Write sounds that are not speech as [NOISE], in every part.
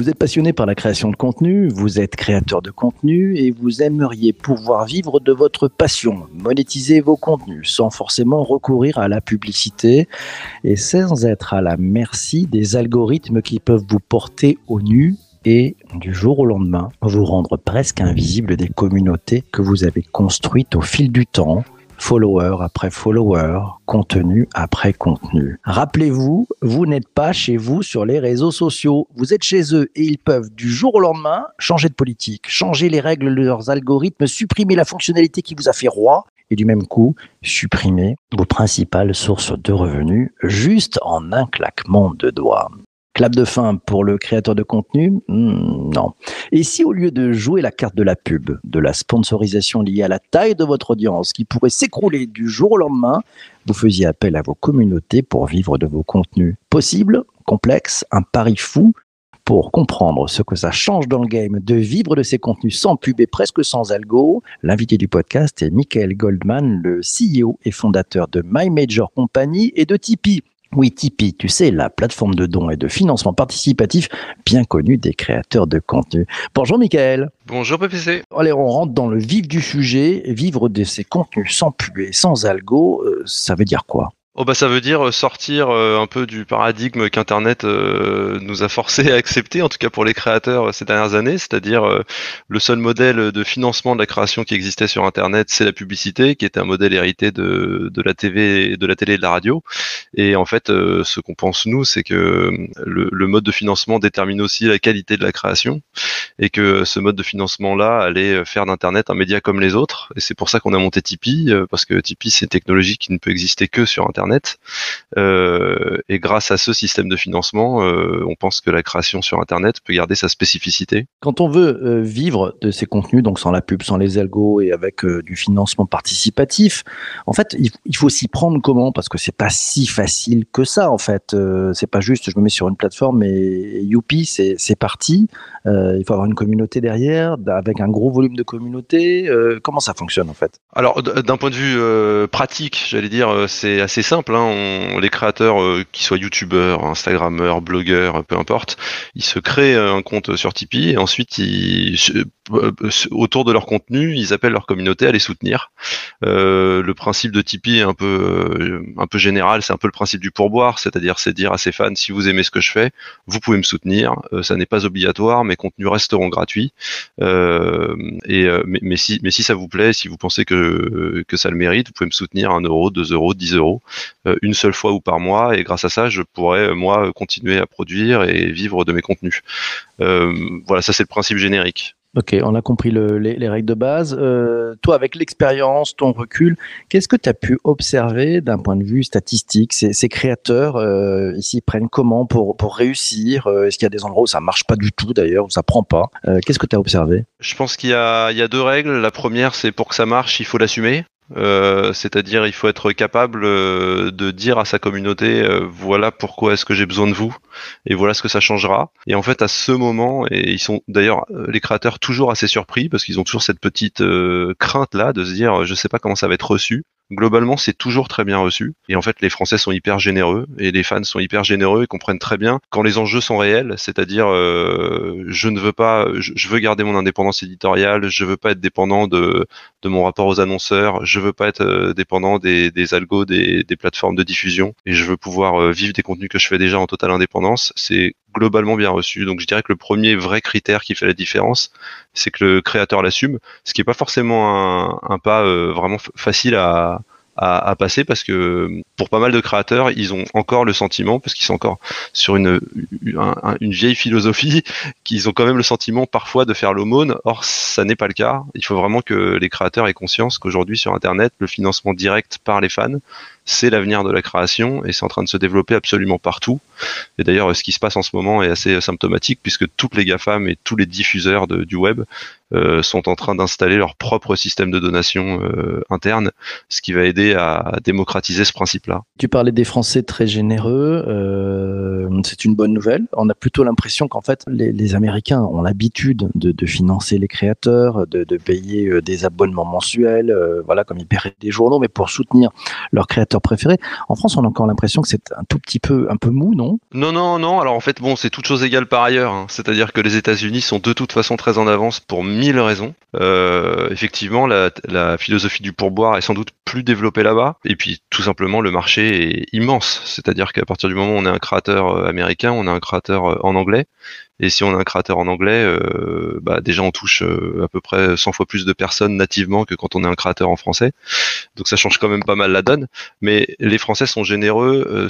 Vous êtes passionné par la création de contenu, vous êtes créateur de contenu et vous aimeriez pouvoir vivre de votre passion, monétiser vos contenus sans forcément recourir à la publicité et sans être à la merci des algorithmes qui peuvent vous porter au nu et du jour au lendemain vous rendre presque invisible des communautés que vous avez construites au fil du temps follower après follower, contenu après contenu. Rappelez-vous, vous, n'êtes pas chez vous sur les réseaux sociaux. Vous êtes chez eux et ils peuvent du jour au lendemain changer de politique, changer les règles de leurs algorithmes, supprimer la fonctionnalité qui vous a fait roi et du même coup supprimer vos principales sources de revenus juste en un claquement de doigts. Clap de fin pour le créateur de contenu? Hmm, Non. Et si au lieu de jouer la carte de la pub, de la sponsorisation liée à la taille de votre audience qui pourrait s'écrouler du jour au lendemain, vous faisiez appel à vos communautés pour vivre de vos contenus Possible Complexe Un pari fou pour comprendre ce que ça change dans le game de vivre de ces contenus sans pub et presque sans algo, l'invité du podcast est Michael Goldman, le CEO et fondateur de My Major Company et de Tipeee. Oui, Tipeee, tu sais, la plateforme de dons et de financement participatif bien connue des créateurs de contenu. Bonjour Michael. Bonjour PPC. Allez, on rentre dans le vif du sujet. Vivre de ces contenus sans pub et sans algo, euh, ça veut dire quoi? Oh bah ça veut dire euh, sortir euh, un peu du paradigme qu'Internet euh, nous a forcé à accepter, en tout cas pour les créateurs ces dernières années, c'est-à-dire le seul modèle de financement de la création qui existait sur Internet, c'est la publicité, qui était un modèle hérité de, de la TV, de la télé et de la radio. Et en fait, ce qu'on pense nous, c'est que le, le, mode de financement détermine aussi la qualité de la création, et que ce mode de financement-là allait faire d'Internet un média comme les autres. Et c'est pour ça qu'on a monté Tipeee, parce que Tipeee c'est une technologie qui ne peut exister que sur Internet Internet. Euh, et grâce à ce système de financement, euh, on pense que la création sur Internet peut garder sa spécificité. Quand on veut euh, vivre de ces contenus, donc sans la pub, sans les algos et avec du financement participatif, en fait, il, faut s'y prendre comment? Parce que c'est pas si facile que ça, en fait. c'est pas juste, je me mets sur une plateforme et youpi, c'est parti. il faut avoir une communauté derrière, avec un gros volume de communauté. comment ça fonctionne, en fait? Alors, d'un point de vue pratique, j'allais dire, c'est assez simple. Hein. les créateurs, euh, qui soient youtubeurs, instagrammeurs, blogueurs, peu importe, ils se créent euh, un compte sur Tipeee et ensuite ils, autour de leur contenu, ils appellent leur communauté à les soutenir. le principe de Tipeee est un peu un peu général, c'est un peu le principe du pourboire, c'est-à-dire c'est dire à ses fans si vous aimez ce que je fais, vous pouvez me soutenir. ça n'est pas obligatoire, mes contenus resteront gratuits. et mais, si mais si ça vous plaît, si vous pensez que que ça le mérite, vous pouvez me soutenir un euro, 2 euros, 10 euros. Euh, une seule fois ou par mois et grâce à ça je pourrais euh, moi continuer à produire et vivre de mes contenus. Euh, voilà, ça c'est le principe générique. Ok, on a compris les, règles de base. toi, avec l'expérience, ton recul, qu'est-ce que tu as pu observer d'un point de vue statistique? Ces, créateurs, ici, prennent comment pour, pour réussir? Est-ce qu'il y a des endroits où ça marche pas du tout d'ailleurs, où ça prend pas? Qu'est-ce que tu as observé? Je pense qu'il y, y a, deux règles. La première, c'est pour que ça marche, il faut l'assumer. Euh, c'est-à-dire il faut être capable euh, de dire à sa communauté euh, voilà pourquoi est-ce que j'ai besoin de vous et voilà ce que ça changera. Et en fait à ce moment et ils sont d'ailleurs les créateurs toujours assez surpris parce qu'ils ont toujours cette petite crainte là de se dire je sais pas comment ça va être reçu globalement, c'est toujours très bien reçu. Et en fait, les Français sont hyper généreux et les fans sont hyper généreux et comprennent très bien quand les enjeux sont réels, c'est-à-dire euh, je ne veux pas, je, veux garder mon indépendance éditoriale, je veux pas être dépendant de, de mon rapport aux annonceurs, je veux pas être euh, dépendant des, des algos des, plateformes de diffusion et je veux pouvoir euh, vivre des contenus que je fais déjà en totale indépendance. C'est globalement bien reçu. Donc je dirais que le premier vrai critère qui fait la différence, c'est que le créateur l'assume, ce qui n'est pas forcément un, pas euh, vraiment facile à, à, passer parce que pour pas mal de créateurs, ils ont encore le sentiment, parce qu'ils sont encore sur une, une vieille philosophie, [LAUGHS] qu'ils ont quand même le sentiment parfois de faire l'aumône. Or, ça n'est pas le cas. Il faut vraiment que les créateurs aient conscience qu'aujourd'hui sur Internet, le financement direct par les fans, c'est l'avenir de la création et c'est en train de se développer absolument partout. Et d'ailleurs, ce qui se passe en ce moment est assez symptomatique puisque toutes les GAFAM et tous les diffuseurs du web euh, sont en train d'installer leur propre système de donation euh, interne, ce qui va aider à démocratiser ce principe-là. Tu parlais des Français très généreux, euh, c'est une bonne nouvelle. On a plutôt l'impression qu'en fait, les, Américains ont l'habitude de, financer les créateurs, de, de payer des abonnements mensuels, voilà, comme ils paieraient des journaux, mais pour soutenir leurs créateurs En France, on a encore l'impression que c'est un tout petit peu, un peu mou, non? Non, non, non. Alors en fait, bon, c'est toute chose égale par ailleurs. Hein. C'est-à-dire que les États-Unis sont de toute façon très en avance pour mille raisons. Euh, effectivement, la, la, philosophie du pourboire est sans doute plus développée là-bas. Et puis, tout simplement, le marché est immense. C'est-à-dire qu'à partir du moment où on est un créateur euh, américain, on a un créateur euh, en anglais. Et si on a un créateur en anglais, euh, bah déjà on touche à peu près 100 fois plus de personnes nativement que quand on est un créateur en français. Donc ça change quand même pas mal la donne. Mais les Français sont généreux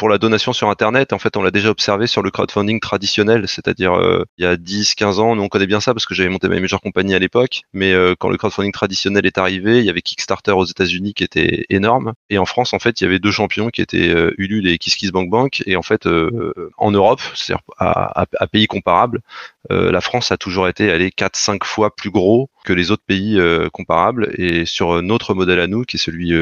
pour la donation sur Internet, en fait, on l'a déjà observé sur le crowdfunding traditionnel, c'est-à-dire euh, il y a 10, 15 ans, nous on connaît bien ça parce que j'avais monté ma majeure compagnie à l'époque, mais euh, quand le crowdfunding traditionnel est arrivé, il y avait Kickstarter aux États-Unis qui était énorme, et en France, en fait, il y avait deux champions qui étaient euh, Ulule et KissKissBankBank, et en fait, en Europe, c'est-à-dire à, à, pays comparables, la France a toujours été allée 4-5 fois plus gros que les autres pays comparables, et sur notre modèle à nous, qui est celui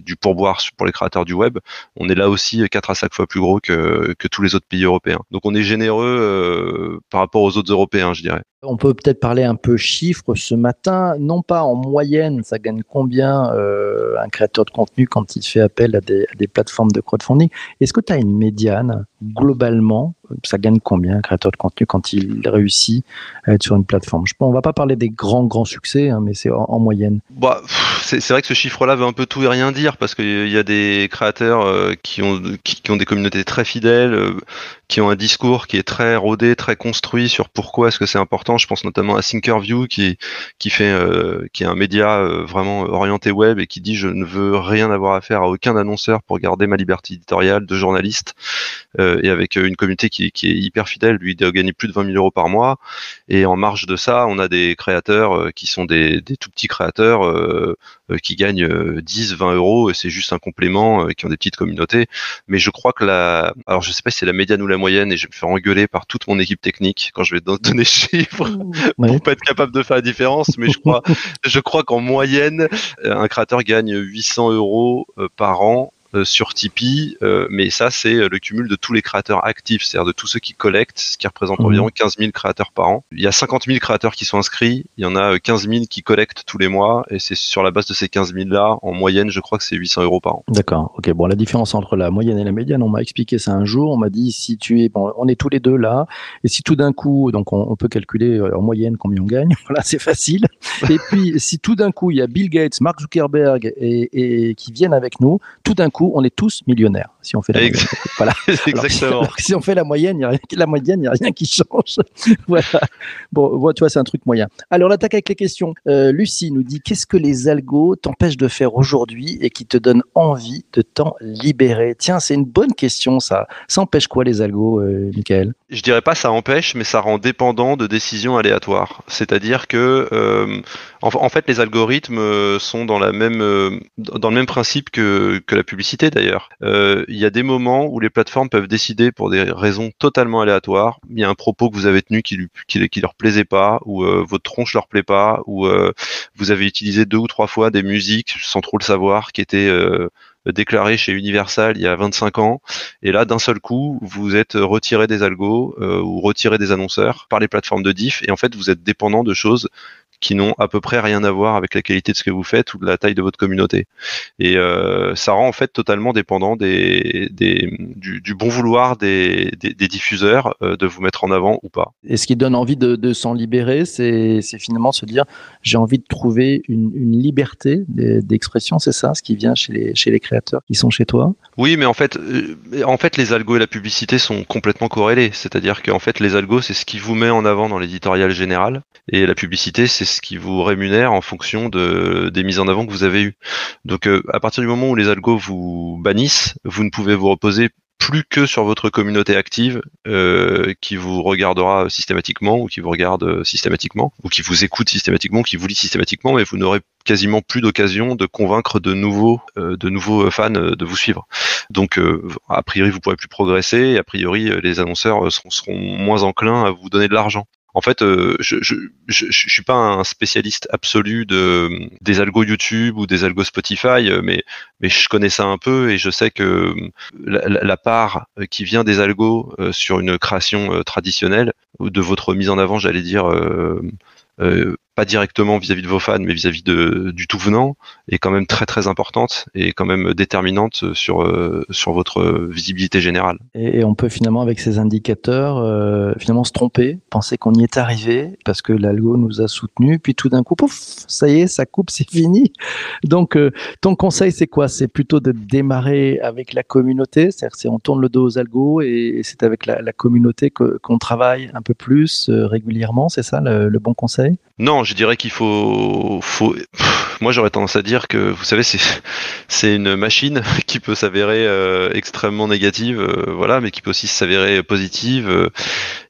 du pourboire pour les créateurs du web, on est là aussi 4 à chaque fois plus gros que, tous les autres pays européens. Donc on est généreux euh, par rapport aux autres Européens, je dirais. On peut peut-être parler un peu chiffres ce matin, non pas en moyenne, ça gagne combien euh, un créateur de contenu quand il fait appel à des, à des plateformes de crowdfunding? Est-ce que tu as une médiane globalement Ça gagne combien un créateur de contenu quand il réussit à être sur une plateforme? Je On va pas parler des grands grands succès, hein, mais c'est en, moyenne. Bah, c'est vrai que ce chiffre-là veut un peu tout et rien dire parce qu'il y a des créateurs euh, qui ont qui, ont des communautés très fidèles, euh, qui ont un discours qui est très rodé, très construit sur pourquoi est-ce que c'est important je pense notamment à Thinkerview qui qui fait euh, qui est un média vraiment orienté web et qui dit je ne veux rien avoir à faire à aucun annonceur pour garder ma liberté éditoriale de journaliste et avec une communauté qui, qui, est hyper fidèle. Lui, il doit gagner plus de 20 000 euros par mois. Et en marge de ça, on a des créateurs qui sont des, des tout petits créateurs qui gagnent 10, 20 euros. Et c'est juste un complément qui ont des petites communautés. Mais je crois que la alors je sais pas si c'est la médiane ou la moyenne et je vais me faire engueuler par toute mon équipe technique quand je vais donner chiffres [LAUGHS] pour pas être capable de faire la différence, mais je crois, [LAUGHS] je crois qu'en moyenne, euh, un créateur gagne 800 euros euh, par an. euh, sur Tipeee, euh, mais ça c'est euh, le cumul de tous les créateurs actifs, c'est-à-dire de tous ceux qui collectent, ce qui représente mhm. environ 15 000 créateurs par an. Il y a 50 000 créateurs qui sont inscrits, il y en a 15 000 qui collectent tous les mois, et c'est sur la base de ces 15 000 là, en moyenne, je crois que c'est 800 euros par an. D'accord. Ok. Bon, la différence entre la moyenne et la médiane, on m'a expliqué ça un jour. On m'a dit si tu es, bon, on est tous les deux là, et si tout d'un coup, donc on, peut calculer en moyenne combien on gagne. [LAUGHS] Voilà, c'est facile. et puis si tout d'un coup il y a Bill Gates, Mark Zuckerberg et, et qui viennent avec nous, tout d'un coup on est tous millionnaire. Si on fait la moyenne. Voilà. [LAUGHS] Exactement. [LAUGHS] si on fait la moyenne, il y a rien, la moyenne, il n'y a rien qui change. [LAUGHS] voilà. Bon, tu vois, c'est un truc moyen. Alors, on attaque avec les questions. Euh, Lucie nous dit qu'est-ce que les algos t'empêchent de faire aujourd'hui et qui te donnent envie de t'en libérer? Tiens, c'est une bonne question, ça. Ça empêche quoi les algos, euh, Michael? Je dirais pas ça empêche, mais ça rend dépendant de décisions aléatoires. C'est-à-dire que, euh, en, fait, les algorithmes euh, sont dans la même, dans le même principe que, que la publicité d'ailleurs. Euh, il y a des moments où les plateformes peuvent décider pour des raisons totalement aléatoires. Il y a un propos que vous avez tenu qui, qui leur plaisait pas, ou euh, votre tronche leur plaît pas, ou euh, vous avez utilisé deux ou trois fois des musiques sans trop le savoir qui étaient déclarées chez Universal il y a 25 ans, et là d'un seul coup vous êtes retiré des algos ou retiré des annonceurs par les plateformes de diff, et en fait vous êtes dépendant de choses qui n'ont à peu près rien à voir avec la qualité de ce que vous faites ou de la taille de votre communauté. Et euh, ça rend en fait totalement dépendant des, des du, du, bon vouloir des, des, des diffuseurs euh, de vous mettre en avant ou pas. Et ce qui donne envie de, de s'en libérer, c'est finalement se dire j'ai envie de trouver une, une liberté d'expression, c'est ça, ce qui vient chez les, chez les créateurs qui sont chez toi? Oui, mais en fait, euh, en fait, les algos et la publicité sont complètement corrélés. C'est-à-dire qu'en fait, les algos, c'est ce qui vous met en avant dans l'éditorial général, et la publicité, c'est ce qui vous rémunère en fonction de, des mises en avant que vous avez eues. Donc euh, à partir du moment où les algos vous bannissent, vous ne pouvez vous reposer plus que sur votre communauté active euh, qui vous regardera systématiquement ou qui vous regarde systématiquement ou qui vous écoute systématiquement, qui vous lit systématiquement, mais vous n'aurez quasiment plus d'occasion de convaincre de nouveaux, euh, de nouveaux fans de vous suivre. Donc a priori vous pourrez plus progresser, et a priori les annonceurs seront moins enclins à vous donner de l'argent en fait, euh, je, je, je, je, suis pas un spécialiste absolu de des algos YouTube ou des algos Spotify, euh, mais mais je connais ça un peu et je sais que euh, la, la part qui vient des algos sur une création traditionnelle ou de votre mise en avant, j'allais dire pas directement vis-à-vis de vos fans, mais vis-à-vis de, du tout venant, est quand même très très importante et quand même déterminante sur sur votre visibilité générale. Et, on peut finalement avec ces indicateurs finalement se tromper, penser qu'on y est arrivé parce que l'algo nous a soutenu, puis tout d'un coup, pouf, ça y est, ça coupe, c'est fini. Donc ton conseil c'est quoi? C'est plutôt de démarrer avec la communauté, c'est-à-dire on tourne le dos aux algos et c'est avec la, communauté qu'on travaille un peu plus euh, régulièrement, c'est ça le, bon conseil? Non, je dirais qu'il faut, faut... moi j'aurais tendance à dire que vous savez c'est une machine [LAUGHS] qui peut s'avérer euh, extrêmement négative, euh, voilà, mais qui peut aussi s'avérer positive.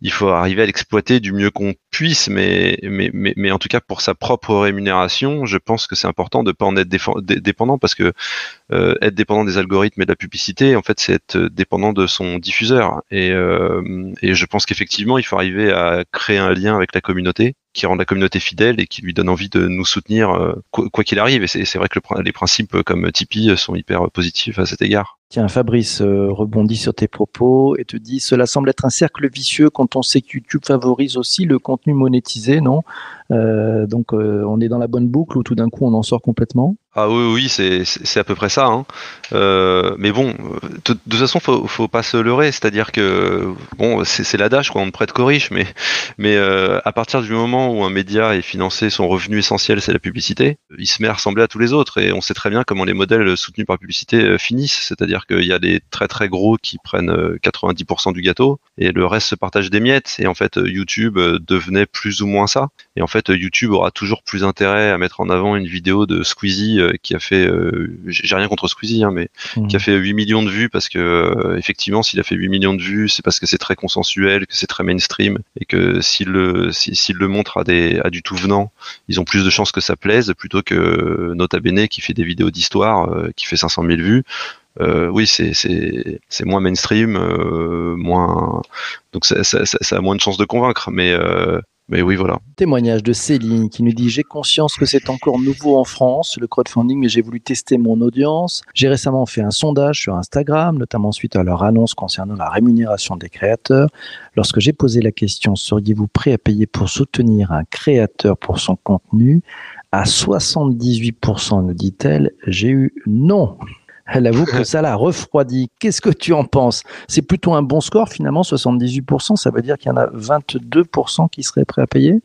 il faut arriver à l'exploiter du mieux qu'on puisse, mais, mais, mais, mais, en tout cas pour sa propre rémunération, je pense que c'est important de pas en être dépendant parce que euh, être dépendant des algorithmes et de la publicité, en fait, c'est être dépendant de son diffuseur. Et, euh, et je pense qu'effectivement, il faut arriver à créer un lien avec la communauté qui rend la communauté fidèle et qui lui donne envie de nous soutenir euh, quoi qu'il arrive. Et c'est vrai que les principes comme Tipeee sont hyper positifs à cet égard. Tiens, Fabrice rebondit sur tes propos et te dit cela semble être un cercle vicieux quand on sait que YouTube favorise aussi le contenu monétisé, non? Euh, donc euh, on est dans la bonne boucle ou tout d'un coup on en sort complètement? Ah oui, oui, c'est à peu près ça. Hein. Euh, mais bon, de, toute façon, faut, faut pas se leurrer. C'est-à-dire que bon, c'est l'adage quoi, on ne prête qu'aux riches, mais mais à partir du moment où un média est financé, son revenu essentiel c'est la publicité, il se met à ressembler à tous les autres. Et on sait très bien comment les modèles soutenus par publicité finissent. C'est-à-dire qu'il y a des très très gros qui prennent 90% du gâteau et le reste se partage des miettes. Et en fait, YouTube devenait plus ou moins ça. Et en fait YouTube aura toujours plus intérêt à mettre en avant une vidéo de Squeezie euh, qui a fait, euh, j'ai rien contre Squeezie, hein, mais mmh. qui a fait 8 millions de vues parce que euh, effectivement, s'il a fait 8 millions de vues, c'est parce que c'est très consensuel, que c'est très mainstream et que s'il le, s'il le montre à des, à du tout venant, ils ont plus de chances que ça plaise plutôt que Nota Bene qui fait des vidéos d'histoire, qui fait 500 000 vues. oui, c'est c'est moins mainstream, moins donc ça, ça, ça, a moins de chances de convaincre. Mais mais oui, voilà. Témoignage de Céline qui nous dit J'ai conscience que c'est encore nouveau en France, le crowdfunding, mais j'ai voulu tester mon audience. J'ai récemment fait un sondage sur Instagram, notamment suite à leur annonce concernant la rémunération des créateurs. Lorsque j'ai posé la question Seriez-vous prêt à payer pour soutenir un créateur pour son contenu? À 78%, nous dit-elle, j'ai eu non. Elle avoue que ça l'a refroidi. Qu'est-ce que tu en penses? C'est plutôt un bon score finalement, 78%. Ça veut dire qu'il y en a 22% qui seraient prêts à payer?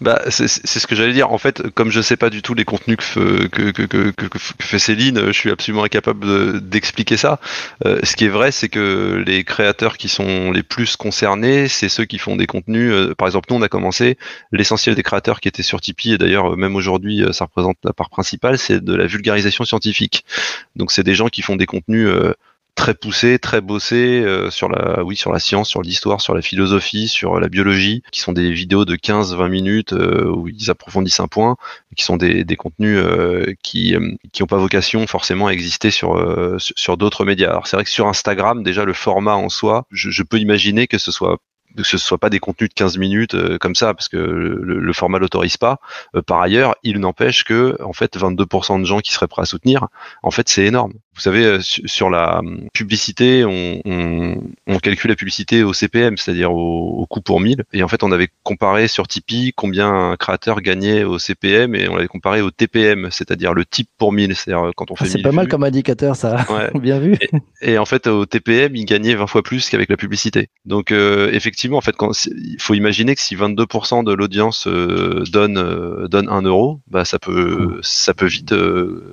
Bah, c'est ce que j'allais dire. En fait, comme je sais pas du tout les contenus que, que, que, que, que fait Céline, je suis absolument incapable d'expliquer ça. Euh, ce qui est vrai, c'est que les créateurs qui sont les plus concernés, c'est ceux qui font des contenus. Euh, par exemple, nous, on a commencé, l'essentiel des créateurs qui étaient sur Tipeee, et d'ailleurs, même aujourd'hui, ça représente la part principale, c'est de la vulgarisation scientifique. Donc, c'est des gens qui font des contenus euh, très poussé, très bossé euh, sur la, oui, sur la science, sur l'histoire, sur la philosophie, sur la biologie, qui sont des vidéos de 15-20 minutes euh, où ils approfondissent un point, qui sont des, des contenus euh, qui qui n'ont pas vocation forcément à exister sur sur d'autres médias. Alors c'est vrai que sur Instagram, déjà le format en soi, je, je peux imaginer que ce soit que ce soit pas des contenus de 15 minutes euh, comme ça parce que le, le format l'autorise pas. Euh, par ailleurs, il n'empêche que en fait 22% de gens qui seraient prêts à soutenir, en fait c'est énorme. Vous savez, euh, sur la hum, publicité, on, on, on, calcule la publicité au CPM, c'est-à-dire au, au, coût pour 1000. Et en fait, on avait comparé sur Tipeee combien un créateur gagnait au CPM et on l'avait comparé au TPM, c'est-à-dire le type pour 1000. C'est-à-dire quand on ah, fait. c'est pas mal comme indicateur, ça. [LAUGHS] Ouais. Bien vu. Et, en fait, au TPM, il gagnait 20 fois plus qu'avec la publicité. Donc, euh, effectivement, en fait, quand, il faut imaginer que si 22% de l'audience euh, donne euh, donne 1 euro, bah ça peut mmh. ça peut vite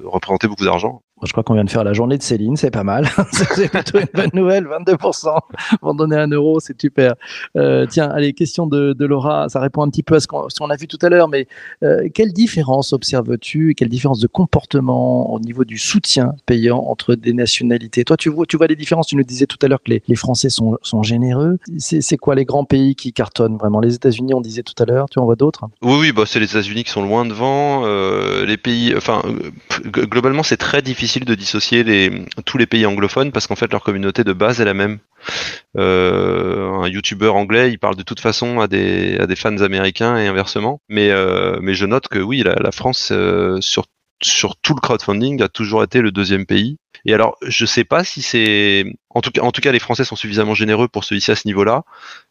représenter beaucoup d'argent. Je crois qu'on vient de faire la journée de Céline, c'est pas mal. [LAUGHS] c'est plutôt une bonne nouvelle, 22%. Vont donner un euro, c'est super. Euh, tiens, allez, question de, de, Laura, ça répond un petit peu à ce qu'on a vu tout à l'heure, mais euh, quelle différence observes-tu, quelle différence de comportement au niveau du soutien payant entre des nationalités? Toi, tu vois, tu vois les différences, tu nous disais tout à l'heure que les, les, Français sont, sont généreux. C'est quoi les grands pays qui cartonnent vraiment? Les États-Unis, on disait tout à l'heure, tu en vois d'autres? Oui, oui, bah, c'est les États-Unis qui sont loin devant. Euh, les pays, enfin, globalement, c'est très difficile de dissocier les, tous les pays anglophones parce qu'en fait leur communauté de base est la même. Euh, un YouTuber anglais, il parle de toute façon à des, à des fans américains et inversement. Mais, euh, mais je note que oui, la, France euh, sur sur tout le crowdfunding a toujours été le deuxième pays Et alors, je sais pas si c'est, en tout cas, en tout cas, les Français sont suffisamment généreux pour se hisser à ce niveau-là.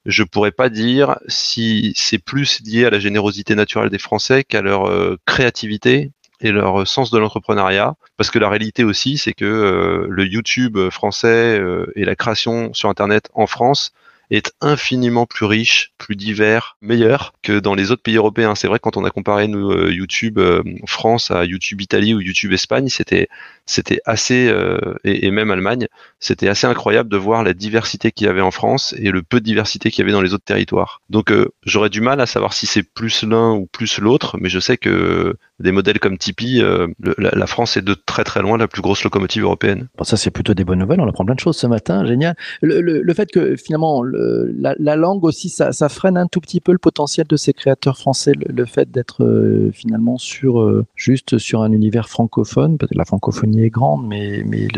Je pourrais pas dire si c'est plus lié à la générosité naturelle des Français qu'à leur euh, créativité et leur sens de l'entrepreneuriat. Parce que la réalité aussi, c'est que euh, le YouTube français euh, et la création sur Internet en France est infiniment plus riche, plus divers, meilleur que dans les autres pays européens. C'est vrai quand on a comparé nous, euh, YouTube France à YouTube Italie ou YouTube Espagne, c'était c'était assez et, même Allemagne, c'était assez incroyable de voir la diversité qu'il y avait en France et le peu de diversité qu'il y avait dans les autres territoires. Donc j'aurais du mal à savoir si c'est plus l'un ou plus l'autre, mais je sais que des modèles comme Tipeee, la, France est de très très loin la plus grosse locomotive européenne. Bon, ça c'est plutôt des bonnes nouvelles. On apprend plein de choses ce matin, génial. Le, le, le fait que finalement la, langue aussi, ça, freine un tout petit peu le potentiel de ces créateurs français, le, fait d'être euh, finalement sur euh, juste sur un univers francophone. Parce que la francophonie est grande, mais, mais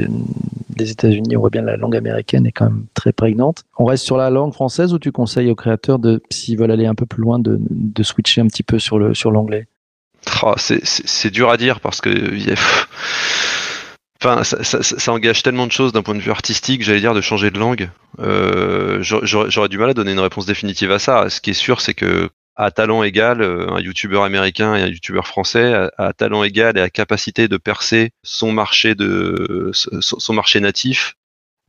les États-Unis, on voit bien la langue américaine est quand même très prégnante. On reste sur la langue française ou tu conseilles aux créateurs de, s'ils veulent aller un peu plus loin, de, switcher un petit peu sur le sur l'anglais? C'est dur à dire parce que Enfin, ça, ça, engage tellement de choses d'un point de vue artistique, j'allais dire, de changer de langue. Euh, J'aurais du mal à donner une réponse définitive à ça. Ce qui est sûr, c'est que à talent égal, euh, un youtubeur américain et un youtubeur français, à, talent égal et à capacité de percer son marché de son marché natif,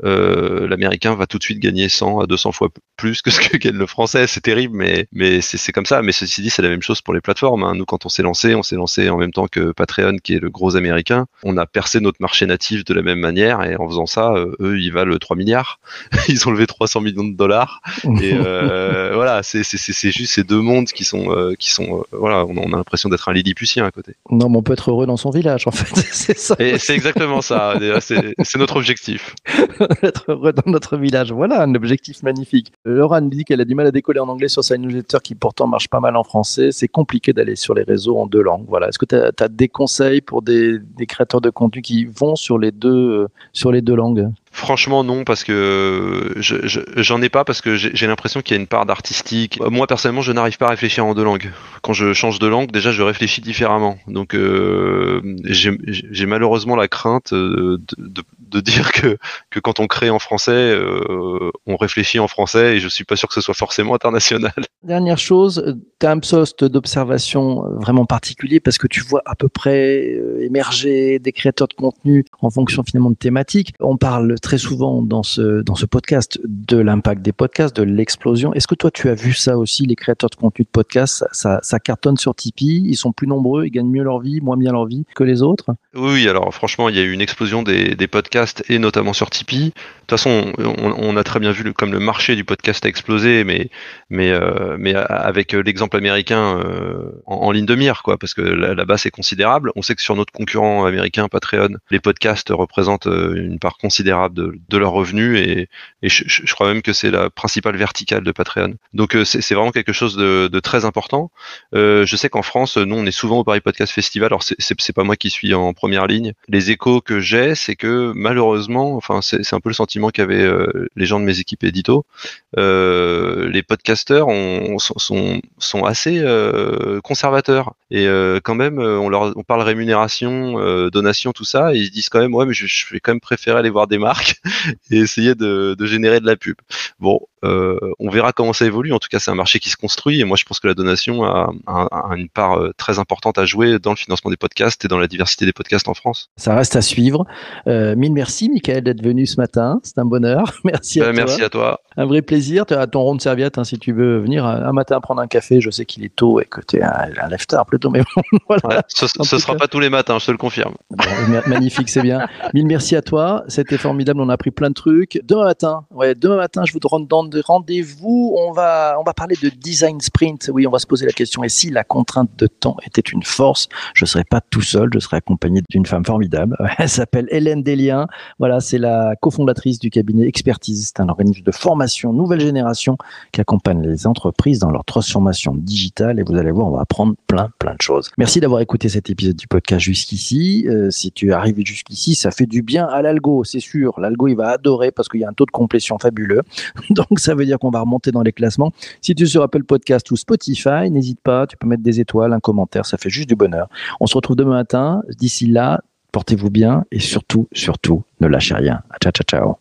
euh, l'américain va tout de suite gagner 100 à 200 fois plus que ce que gagne le français. C'est terrible, mais, mais c'est comme ça. Mais ceci dit, c'est la même chose pour les plateformes. Hein. Nous, quand on s'est lancé, on s'est lancé en même temps que Patreon, qui est le gros américain. On a percé notre marché natif de la même manière, et en faisant ça, euh, eux, ils valent 3 milliards. [LAUGHS] ils ont levé 300 millions de dollars. Et euh, voilà, c'est juste ces deux mondes qui sont, euh, qui sont voilà, on, a l'impression d'être un Lilliputien à côté. Non, mais on peut être heureux dans son village, en fait. [LAUGHS] c'est ça. Et c'est exactement ça. C'est notre objectif. [LAUGHS] [LAUGHS] heureux dans notre village. Voilà un objectif magnifique. Laura nous dit qu'elle a du mal à décoller en anglais sur sa newsletter qui pourtant marche pas mal en français. C'est compliqué d'aller sur les réseaux en deux langues. Voilà. Est-ce que tu as, des conseils pour des, créateurs de contenu qui vont sur les deux, sur les deux langues? Franchement, non, parce que j'en ai pas, parce que j'ai l'impression qu'il y a une part d'artistique. Moi, personnellement, je n'arrive pas à réfléchir en deux langues. Quand je change de langue, déjà, je réfléchis différemment. Donc, euh, j'ai malheureusement la crainte de, dire que, que quand on crée en français, euh, on réfléchit en français, et je suis pas sûr que ce soit forcément international. [LAUGHS] Dernière chose, tu as un poste d'observation vraiment particulier, parce que tu vois à peu près euh, émerger des créateurs de contenu en fonction finalement de thématiques. On parle très souvent dans ce, dans ce podcast de l'impact des podcasts, de l'explosion. Est-ce que toi, tu as vu ça aussi, les créateurs de contenu de podcasts, ça, ça, cartonne sur Tipeee, ils sont plus nombreux, ils gagnent mieux leur vie, moins bien leur vie que les autres? Oui, alors franchement, il y a eu une explosion des, des podcasts et notamment sur Tipeee. De toute façon, on, a très bien vu comme le marché du podcast a explosé, mais, mais, euh, mais avec l'exemple américain euh, en, ligne de mire, quoi, parce que là-bas, c'est considérable. On sait que sur notre concurrent américain, Patreon, les podcasts représentent euh, une part considérable de, leurs revenus et, je, crois même que c'est la principale verticale de Patreon. Donc euh, c'est vraiment quelque chose de, très important. Euh, je sais qu'en France, nous on est souvent au Paris Podcast Festival. Alors c'est pas moi qui suis en première ligne. Les échos que j'ai, c'est que malheureusement, enfin c'est un peu le sentiment qu'avaient euh, les gens de mes équipes édito. les podcasteurs sont, assez conservateurs et quand même on leur on parle rémunération, donation, tout ça, et ils disent quand même ouais mais je, je vais quand même préférer aller voir des marques [LAUGHS] et essayer de, générer de la pub. Bon, euh, on verra comment ça évolue. En tout cas, c'est un marché qui se construit et moi, je pense que la donation a, une part euh, très importante à jouer dans le financement des podcasts et dans la diversité des podcasts en France. Ça reste à suivre. Euh, mille merci, Michael, d'être venu ce matin. C'est un bonheur. [LAUGHS] Merci à toi. Merci à toi. Un vrai plaisir. Tu as ton rond de serviette hein, si tu veux venir un matin prendre un café. Je sais qu'il est tôt et que tu es un, un lève-tard plutôt, mais [LAUGHS] voilà. ce ne sera pas tous les matins, je te le confirme. magnifique, c'est bien. Mille merci à toi. C'était formidable. On a appris plein de trucs. Demain matin, ouais, demain matin, je vous donne rendez-vous. On va, on va parler de design sprint. Oui, on va se poser la question. Et si la contrainte de temps était une force, je serais pas tout seul. Je serais accompagné d'une femme formidable. [LAUGHS] Elle s'appelle Hélène Delien. Voilà, c'est la cofondatrice du cabinet Expertise. C'est un organisme de formation nouvelle génération qui accompagne les entreprises dans leur transformation digitale. Et vous allez voir, on va apprendre plein, plein de choses. Merci d'avoir écouté cet épisode du podcast jusqu'ici. Euh, si tu es arrivé jusqu'ici, ça fait du bien à l'algo, c'est sûr. L'algo, il va adorer parce qu'il y a un taux de complétion fabuleux. [LAUGHS] Donc, ça veut dire qu'on va remonter dans les classements. Si tu es sur Apple Podcast ou Spotify, n'hésite pas, tu peux mettre des étoiles, un commentaire, ça fait juste du bonheur. On se retrouve demain matin. D'ici là, Portez-vous bien et surtout, surtout, ne lâchez rien. Ciao, ciao, ciao.